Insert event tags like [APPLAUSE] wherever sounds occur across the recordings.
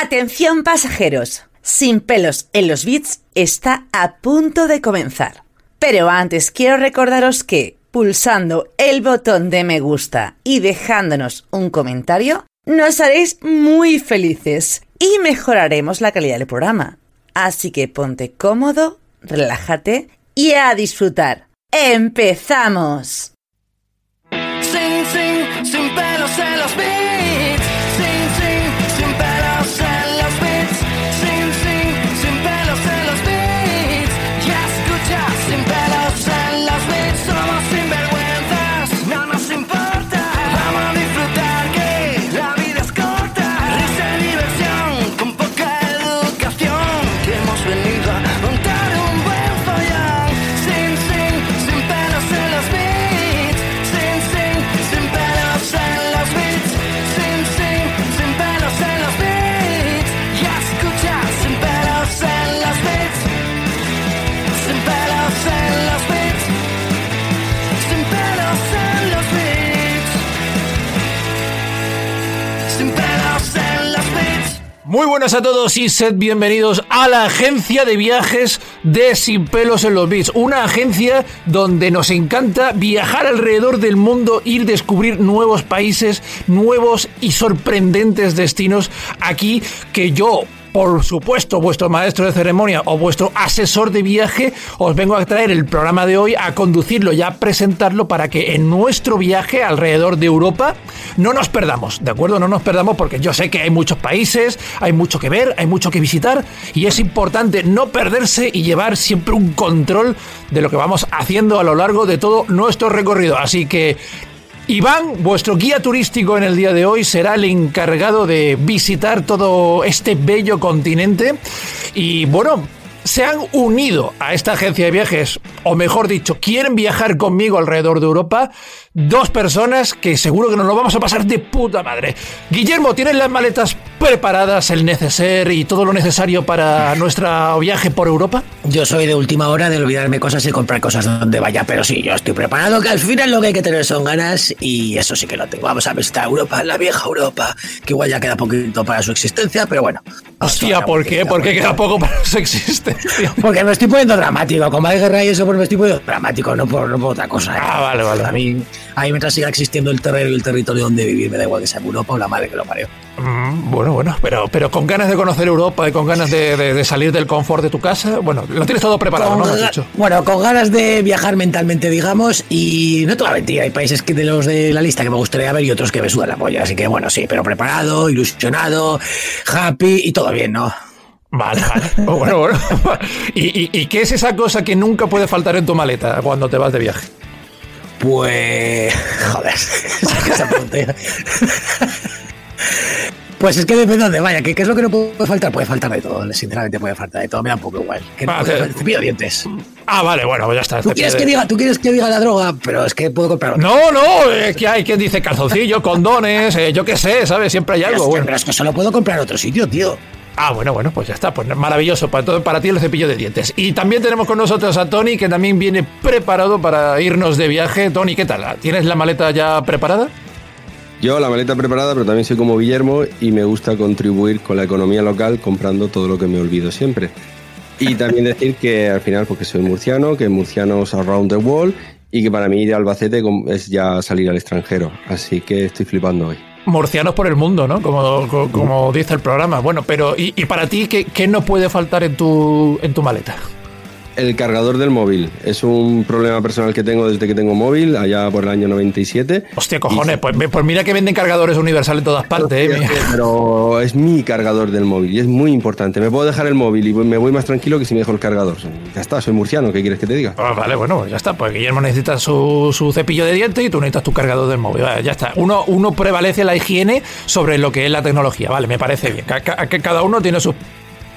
Atención pasajeros. Sin pelos en los bits está a punto de comenzar. Pero antes quiero recordaros que pulsando el botón de me gusta y dejándonos un comentario, nos haréis muy felices y mejoraremos la calidad del programa. Así que ponte cómodo, relájate y a disfrutar. ¡Empezamos! Muy buenas a todos y sed bienvenidos a la agencia de viajes de Sin pelos en los bits. Una agencia donde nos encanta viajar alrededor del mundo, ir descubrir nuevos países, nuevos y sorprendentes destinos aquí que yo por supuesto, vuestro maestro de ceremonia o vuestro asesor de viaje, os vengo a traer el programa de hoy, a conducirlo y a presentarlo para que en nuestro viaje alrededor de Europa no nos perdamos, ¿de acuerdo? No nos perdamos porque yo sé que hay muchos países, hay mucho que ver, hay mucho que visitar y es importante no perderse y llevar siempre un control de lo que vamos haciendo a lo largo de todo nuestro recorrido. Así que Iván, vuestro guía turístico en el día de hoy, será el encargado de visitar todo este bello continente. Y bueno, se han unido a esta agencia de viajes, o mejor dicho, quieren viajar conmigo alrededor de Europa, dos personas que seguro que nos lo vamos a pasar de puta madre. Guillermo, ¿tienes las maletas preparadas, el neceser y todo lo necesario para nuestro viaje por Europa? Yo soy de última hora de olvidarme cosas y comprar cosas donde vaya, pero sí, yo estoy preparado, que al final lo que hay que tener son ganas y eso sí que lo tengo. Vamos a visitar Europa, la vieja Europa, que igual ya queda poquito para su existencia, pero bueno. Hostia, ¿por qué? ¿Por qué queda poco para su existencia? [LAUGHS] Porque me estoy poniendo dramático, como hay guerra y eso, pues me estoy poniendo dramático, no por, no por otra cosa. ¿eh? Ah, vale, vale. A mí, a mí mientras siga existiendo el terreno y el territorio donde vivir, me da igual que sea Europa o la madre que lo parió. Mm, bueno, bueno, pero, pero con ganas de conocer Europa y con ganas de, de- de salir del confort de tu casa, bueno, lo tienes todo preparado, ¿no? Has dicho. Bueno, con ganas de viajar mentalmente, digamos, y no te voy a mentir, hay países que de los de la lista que me gustaría ver y otros que me sudan la polla, así que bueno, sí, pero preparado, ilusionado, happy y todo bien, ¿no? Vale, vale. Oh, bueno, bueno. [LAUGHS] ¿Y, y, y qué es esa cosa que nunca puede faltar en tu maleta cuando te vas de viaje? Pues. [LAUGHS] Joder, [LAUGHS] esa pregunta- Pues es que depende de dónde vaya, ¿qué, qué es lo que no puede faltar? Puede faltar de todo, sinceramente puede faltar de todo, me da un poco igual. Que no Ah, puede- te- cepillo de dientes. Ah, vale, bueno, pues ya está. ¿Tú quieres, que diga, tú quieres que diga la droga, pero es que puedo comprar otra. No, no, es que hay quien dice calzoncillos, [LAUGHS] condones, eh, yo qué sé, ¿sabes? Siempre hay algo. Bueno. pero es que solo puedo comprar otro sitio, tío. Ah, bueno, bueno, pues ya está, pues maravilloso. Para, todo- para ti el cepillo de dientes. Y también tenemos con nosotros a Tony, que también viene preparado para irnos de viaje. Tony, ¿qué tal? ¿Tienes la maleta ya preparada? Yo la maleta preparada, pero también soy como Guillermo y me gusta contribuir con la economía local comprando todo lo que me olvido siempre. Y también decir que al final, porque soy murciano, que murcianos around the world y que para mí ir a Albacete es ya salir al extranjero. Así que estoy flipando hoy. Murcianos por el mundo, ¿no? Como, co- como dice el programa. Bueno, pero ¿y, y para ti qué, qué no puede faltar en tu, en tu maleta? El cargador del móvil. Es un problema personal que tengo desde que tengo móvil, allá por el año 97. Hostia, cojones, pues, pues mira que venden cargadores universales en todas partes. ¿eh? Pero es mi cargador del móvil y es muy importante. Me puedo dejar el móvil y me voy más tranquilo que si me dejo el cargador. Ya está, soy murciano, ¿qué quieres que te diga? Ah, vale, bueno, ya está. Pues Guillermo necesita su, su cepillo de dientes y tú necesitas tu cargador del móvil. Vale, ya está. Uno, uno prevalece la higiene sobre lo que es la tecnología. Vale, me parece bien. Cada uno tiene sus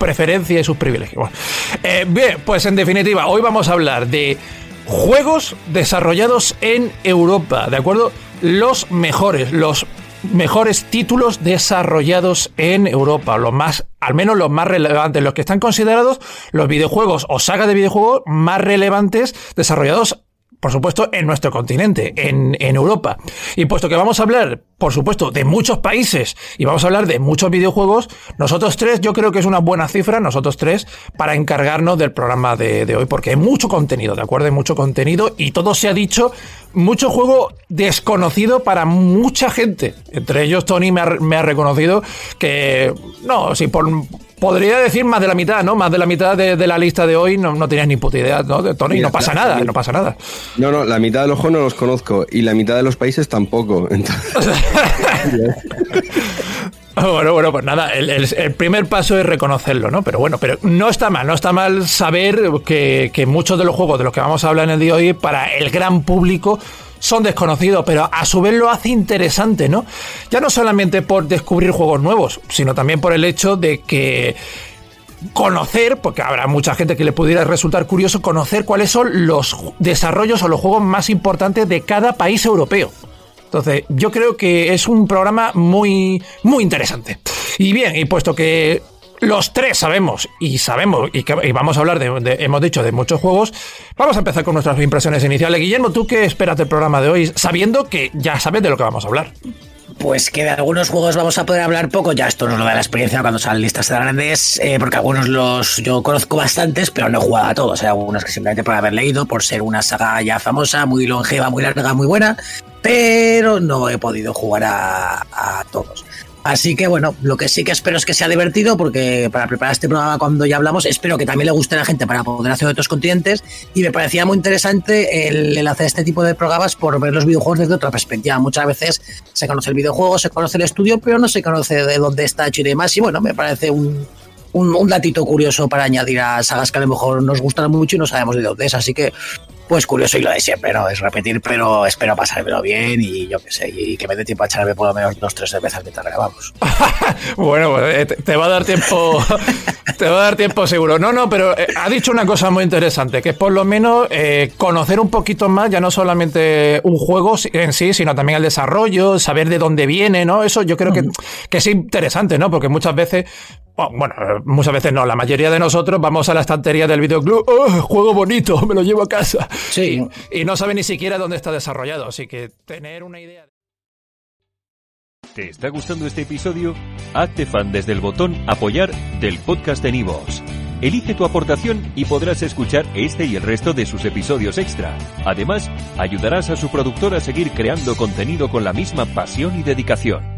preferencias y sus privilegios. Eh, bien, pues en definitiva, hoy vamos a hablar de juegos desarrollados en Europa, ¿de acuerdo? Los mejores, los mejores títulos desarrollados en Europa, los más, al menos los más relevantes, los que están considerados los videojuegos o sagas de videojuegos más relevantes desarrollados por supuesto, en nuestro continente, en, en, Europa. Y puesto que vamos a hablar, por supuesto, de muchos países y vamos a hablar de muchos videojuegos, nosotros tres, yo creo que es una buena cifra, nosotros tres, para encargarnos del programa de, de hoy, porque hay mucho contenido, ¿de acuerdo? Hay mucho contenido y todo se ha dicho, mucho juego desconocido para mucha gente. Entre ellos, Tony me ha, me ha reconocido que, no, si por podría decir más de la mitad, ¿no? Más de la mitad de, de la lista de hoy no, no tenías ni puta idea, ¿no? De Tony, Mira, no pasa nada, no pasa nada. No, no, la mitad de los juegos no los conozco y la mitad de los países tampoco. [LAUGHS] Entonces... [LAUGHS] Bueno, bueno, pues nada, el, el, el, primer paso es reconocerlo, ¿no? Pero bueno, pero no está mal, no está mal saber que, que, muchos de los juegos de los que vamos a hablar en el día de hoy para el gran público son desconocidos, pero a su vez lo hace interesante, ¿no? Ya no solamente por descubrir juegos nuevos, sino también por el hecho de que conocer, porque habrá mucha gente que le pudiera resultar curioso, conocer cuáles son los desarrollos o los juegos más importantes de cada país europeo. Entonces, yo creo que es un programa muy, muy interesante. Y bien, y puesto que los tres sabemos y sabemos y, vamos a hablar de, de, hemos dicho de muchos juegos. Vamos a empezar con nuestras impresiones iniciales. Guillermo tú qué esperas del programa de hoy sabiendo que ya sabes de lo que vamos a hablar. Pues que de algunos juegos vamos a poder hablar poco, ya esto nos lo da la experiencia cuando salen listas tan grandes, eh, porque algunos los yo conozco bastantes, pero no he jugado a todos. Hay algunos que simplemente por haber leído, por ser una saga ya famosa, muy longeva, muy larga, muy buena, pero no he podido jugar a, a todos. Así que bueno, lo que sí que espero es que sea divertido porque para preparar este programa cuando ya hablamos, espero que también le guste a la gente para poder hacer otros continentes. Y me parecía muy interesante el, hacer este tipo de programas por ver los videojuegos desde otra perspectiva. Muchas veces se conoce el videojuego, se conoce el estudio, pero no se conoce de dónde está hecho y demás. Y bueno, me parece un, un, un datito curioso para añadir a sagas que a lo mejor nos gustan mucho y no sabemos de dónde es, así que pues curioso y lo de siempre, ¿no? Es repetir, pero espero pasármelo bien y yo qué sé, y que me dé tiempo a echarme por lo menos dos tres veces mientras grabamos. [LAUGHS] bueno, pues te, te, va a dar tiempo, [LAUGHS] te va a dar tiempo seguro. No, no, pero eh, ha dicho una cosa muy interesante, que es por lo menos eh, conocer un poquito más, ya no solamente un juego en sí, sino también el desarrollo, saber de dónde viene, ¿no? Eso yo creo que, que es interesante, ¿no? Porque muchas veces bueno, muchas veces no, la mayoría de nosotros vamos a la estantería del videoclub, oh, juego bonito, me lo llevo a casa. Sí. Y, y, no sabe ni siquiera dónde está desarrollado, así que tener una idea. ¿Te está gustando este episodio? Hazte fan desde el botón apoyar del podcast de Nivos. Elige tu aportación y podrás escuchar este y el resto de sus episodios extra. Además, ayudarás a su productor a seguir creando contenido con la misma pasión y dedicación.